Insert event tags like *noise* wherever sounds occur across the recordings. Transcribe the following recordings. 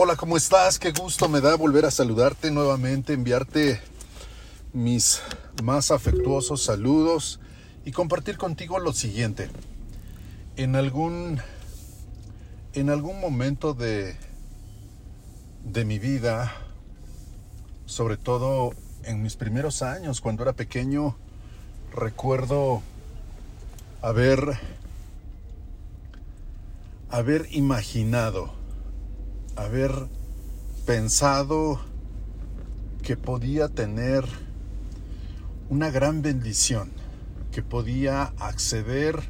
Hola, ¿cómo estás? Qué gusto me da volver a saludarte nuevamente, enviarte mis más afectuosos saludos y compartir contigo lo siguiente. En algún en algún momento de de mi vida, sobre todo en mis primeros años cuando era pequeño, recuerdo haber haber imaginado haber pensado que podía tener una gran bendición, que podía acceder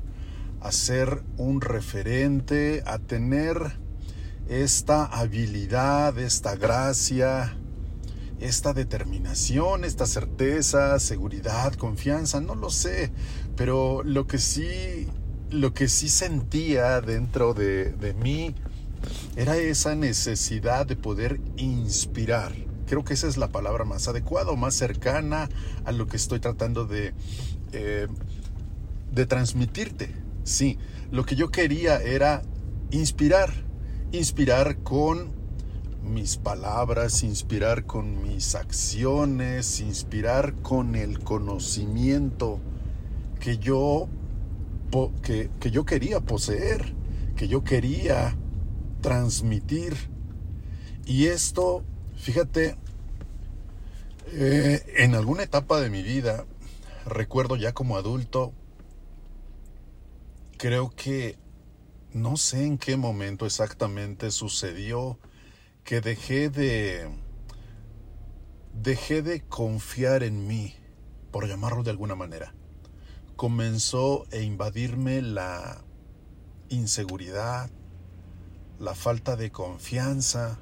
a ser un referente, a tener esta habilidad, esta gracia, esta determinación, esta certeza, seguridad, confianza, no lo sé, pero lo que sí, lo que sí sentía dentro de, de mí era esa necesidad de poder inspirar. Creo que esa es la palabra más adecuada o más cercana a lo que estoy tratando de, eh, de transmitirte. Sí, lo que yo quería era inspirar, inspirar con mis palabras, inspirar con mis acciones, inspirar con el conocimiento que yo, que, que yo quería poseer, que yo quería transmitir. Y esto, fíjate, eh, en alguna etapa de mi vida, recuerdo ya como adulto, creo que no sé en qué momento exactamente sucedió que dejé de dejé de confiar en mí, por llamarlo de alguna manera. Comenzó a invadirme la inseguridad, la falta de confianza,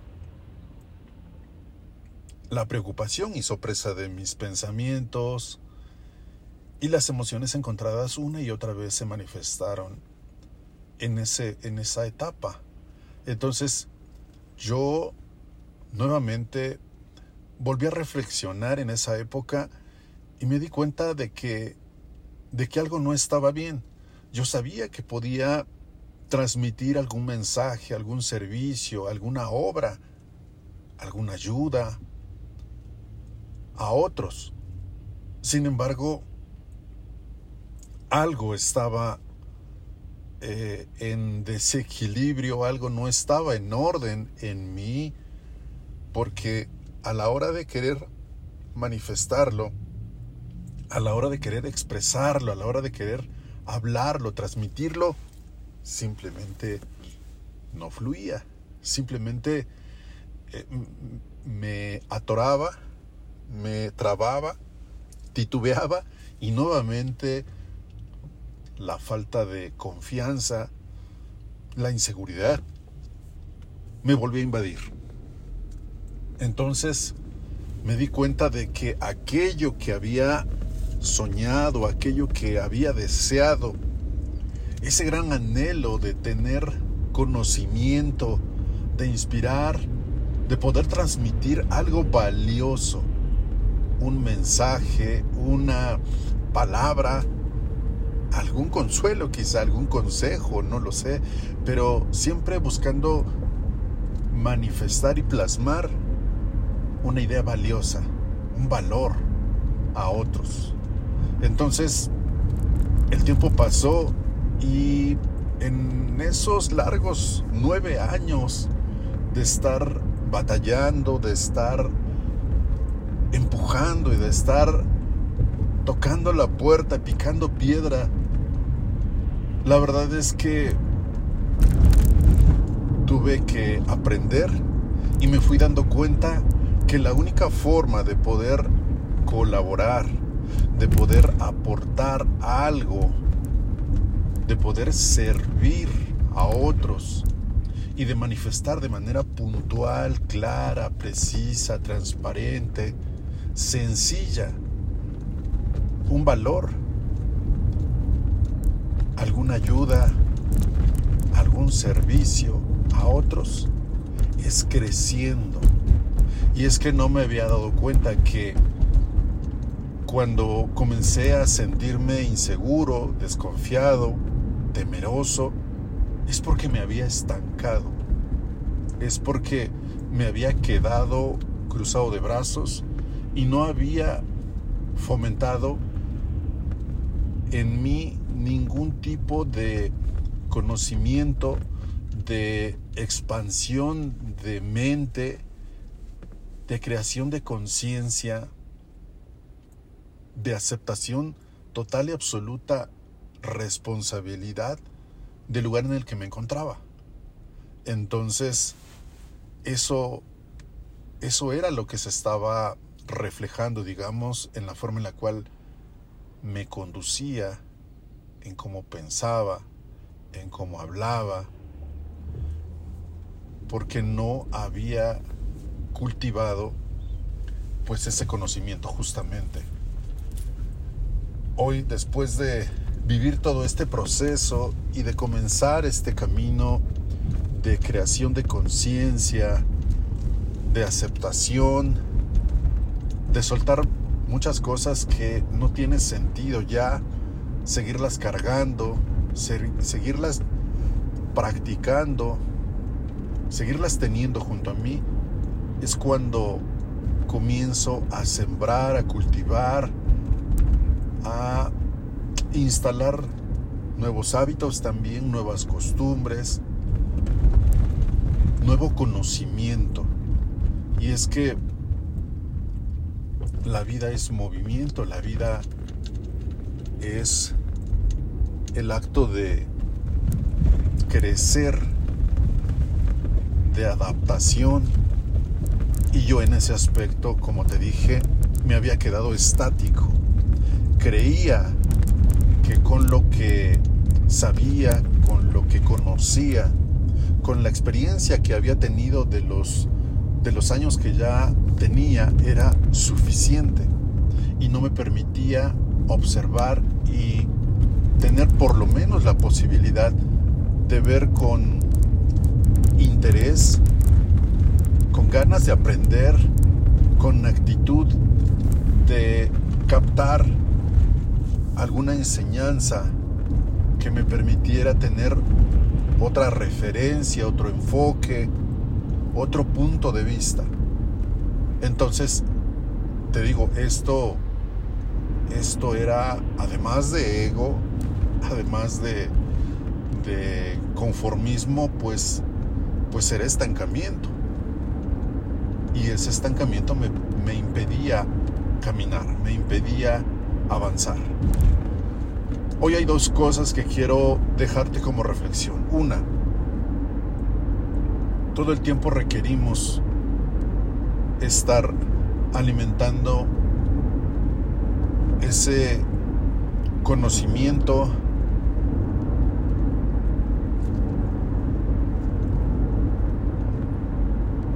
la preocupación hizo presa de mis pensamientos y las emociones encontradas una y otra vez se manifestaron en, ese, en esa etapa. Entonces yo nuevamente volví a reflexionar en esa época y me di cuenta de que, de que algo no estaba bien. Yo sabía que podía transmitir algún mensaje, algún servicio, alguna obra, alguna ayuda a otros. Sin embargo, algo estaba eh, en desequilibrio, algo no estaba en orden en mí, porque a la hora de querer manifestarlo, a la hora de querer expresarlo, a la hora de querer hablarlo, transmitirlo, simplemente no fluía, simplemente eh, me atoraba, me trababa, titubeaba y nuevamente la falta de confianza, la inseguridad, me volvió a invadir. Entonces me di cuenta de que aquello que había soñado, aquello que había deseado, ese gran anhelo de tener conocimiento, de inspirar, de poder transmitir algo valioso, un mensaje, una palabra, algún consuelo quizá, algún consejo, no lo sé, pero siempre buscando manifestar y plasmar una idea valiosa, un valor a otros. Entonces, el tiempo pasó y en esos largos nueve años de estar batallando, de estar empujando y de estar tocando la puerta, picando piedra, la verdad es que tuve que aprender y me fui dando cuenta que la única forma de poder colaborar, de poder aportar algo de poder servir a otros y de manifestar de manera puntual, clara, precisa, transparente, sencilla, un valor, alguna ayuda, algún servicio a otros, es creciendo. Y es que no me había dado cuenta que cuando comencé a sentirme inseguro, desconfiado, temeroso, es porque me había estancado. Es porque me había quedado cruzado de brazos y no había fomentado en mí ningún tipo de conocimiento, de expansión de mente, de creación de conciencia, de aceptación total y absoluta responsabilidad del lugar en el que me encontraba. Entonces, eso, eso era lo que se estaba reflejando, digamos, en la forma en la cual me conducía, en cómo pensaba, en cómo hablaba, porque no había cultivado pues ese conocimiento justamente. Hoy, después de vivir todo este proceso y de comenzar este camino de creación de conciencia, de aceptación, de soltar muchas cosas que no tiene sentido ya seguirlas cargando, seguirlas practicando, seguirlas teniendo junto a mí, es cuando comienzo a sembrar, a cultivar, a instalar nuevos hábitos también, nuevas costumbres, nuevo conocimiento. Y es que la vida es movimiento, la vida es el acto de crecer, de adaptación. Y yo en ese aspecto, como te dije, me había quedado estático. Creía que con lo que sabía, con lo que conocía, con la experiencia que había tenido de los, de los años que ya tenía, era suficiente. Y no me permitía observar y tener por lo menos la posibilidad de ver con interés, con ganas de aprender, con actitud de captar alguna enseñanza que me permitiera tener otra referencia, otro enfoque, otro punto de vista. Entonces, te digo, esto, esto era, además de ego, además de, conformismo, pues, pues era estancamiento. Y ese estancamiento me, me impedía caminar, me impedía avanzar. Hoy hay dos cosas que quiero dejarte como reflexión. Una, todo el tiempo requerimos estar alimentando ese conocimiento,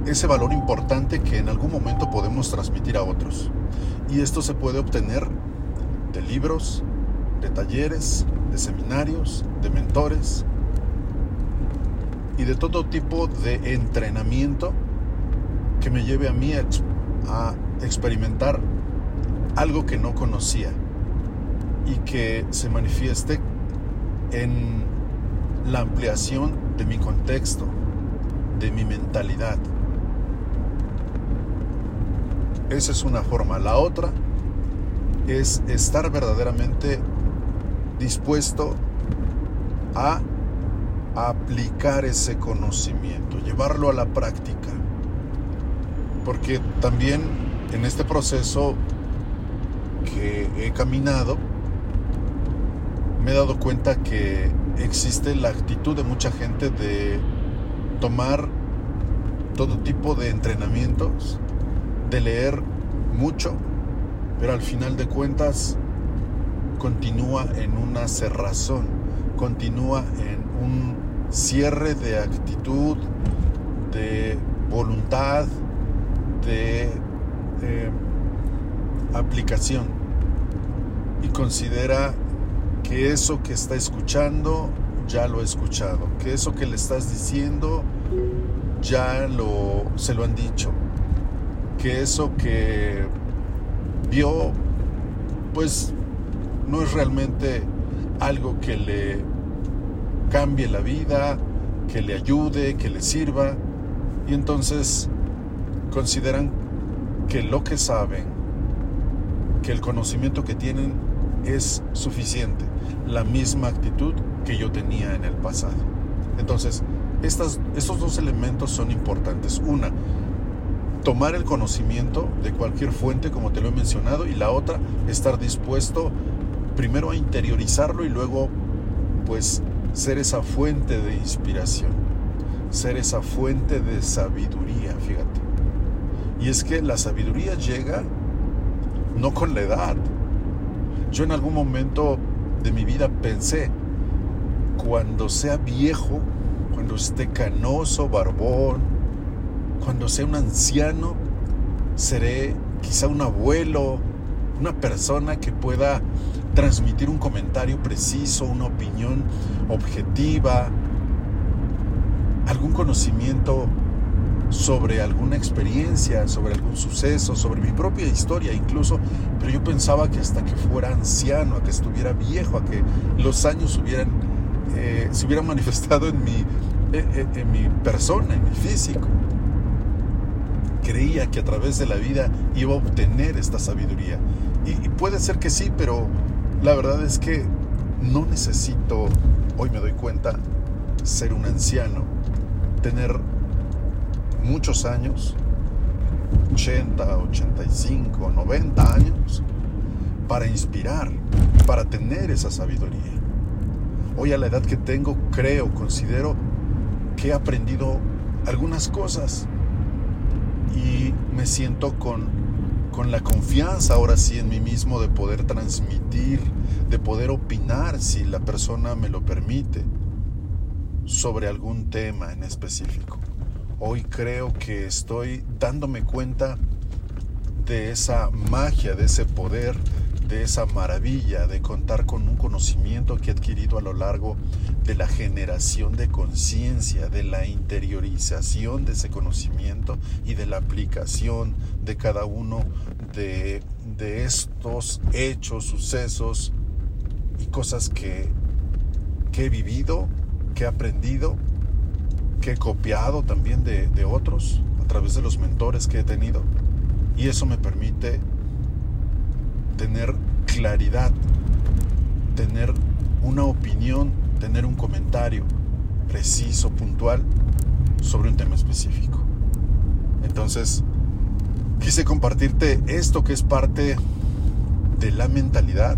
ese valor importante que en algún momento podemos transmitir a otros. Y esto se puede obtener de libros, de talleres, de seminarios, de mentores y de todo tipo de entrenamiento que me lleve a mí a experimentar algo que no conocía y que se manifieste en la ampliación de mi contexto, de mi mentalidad. Esa es una forma. La otra es estar verdaderamente dispuesto a aplicar ese conocimiento, llevarlo a la práctica. Porque también en este proceso que he caminado, me he dado cuenta que existe la actitud de mucha gente de tomar todo tipo de entrenamientos, de leer mucho, pero al final de cuentas continúa en una cerrazón, continúa en un cierre de actitud, de voluntad, de eh, aplicación. Y considera que eso que está escuchando ya lo ha escuchado, que eso que le estás diciendo ya lo se lo han dicho, que eso que vio pues no es realmente algo que le cambie la vida, que le ayude, que le sirva. Y entonces consideran que lo que saben, que el conocimiento que tienen es suficiente, la misma actitud que yo tenía en el pasado. Entonces, estas, estos dos elementos son importantes. Una, tomar el conocimiento de cualquier fuente, como te lo he mencionado, y la otra, estar dispuesto primero a interiorizarlo y luego, pues, ser esa fuente de inspiración, ser esa fuente de sabiduría, fíjate. Y es que la sabiduría llega no con la edad. Yo en algún momento de mi vida pensé, cuando sea viejo, cuando esté canoso, barbón, cuando sea un anciano, seré quizá un abuelo, una persona que pueda transmitir un comentario preciso, una opinión objetiva, algún conocimiento sobre alguna experiencia, sobre algún suceso, sobre mi propia historia incluso, pero yo pensaba que hasta que fuera anciano, a que estuviera viejo, a que los años eh, se hubieran *laughs* manifestado en mi, eh, eh, en mi persona, en mi físico. Creía que a través de la vida iba a obtener esta sabiduría. y puede ser que sí, pero la verdad es que no necesito, hoy me doy cuenta, ser un anciano, tener muchos años, 80, 85, 90 años, para inspirar, para tener esa sabiduría. Hoy a la edad que tengo, creo, considero que he aprendido algunas cosas y me siento con, con la confianza ahora sí en mí mismo de poder transmitir, de poder opinar si la persona me lo permite sobre algún tema en específico. Hoy creo que estoy dándome cuenta de esa magia, de ese poder, de esa maravilla de contar con un conocimiento que he adquirido a lo largo de la generación de conciencia, de la interiorización de ese conocimiento y de la aplicación de cada uno de, de estos hechos, sucesos y cosas que, que he vivido que he aprendido, que he copiado también de, de otros a través de los mentores que he tenido. Y eso me permite tener claridad, tener una opinión, tener un comentario preciso, puntual sobre un tema específico. Entonces, quise compartirte esto que es parte de la mentalidad,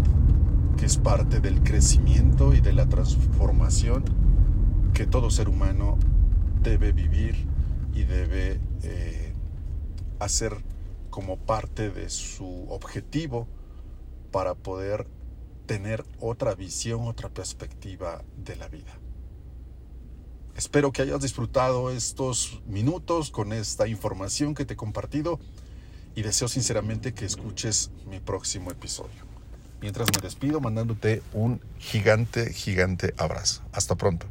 que es parte del crecimiento y de la transformación que todo ser humano debe vivir y debe eh, hacer como parte de su objetivo para poder tener otra visión, otra perspectiva de la vida. Espero que hayas disfrutado estos minutos con esta información que te he compartido y deseo sinceramente que escuches mi próximo episodio. Mientras me despido mandándote un gigante, gigante abrazo. Hasta pronto.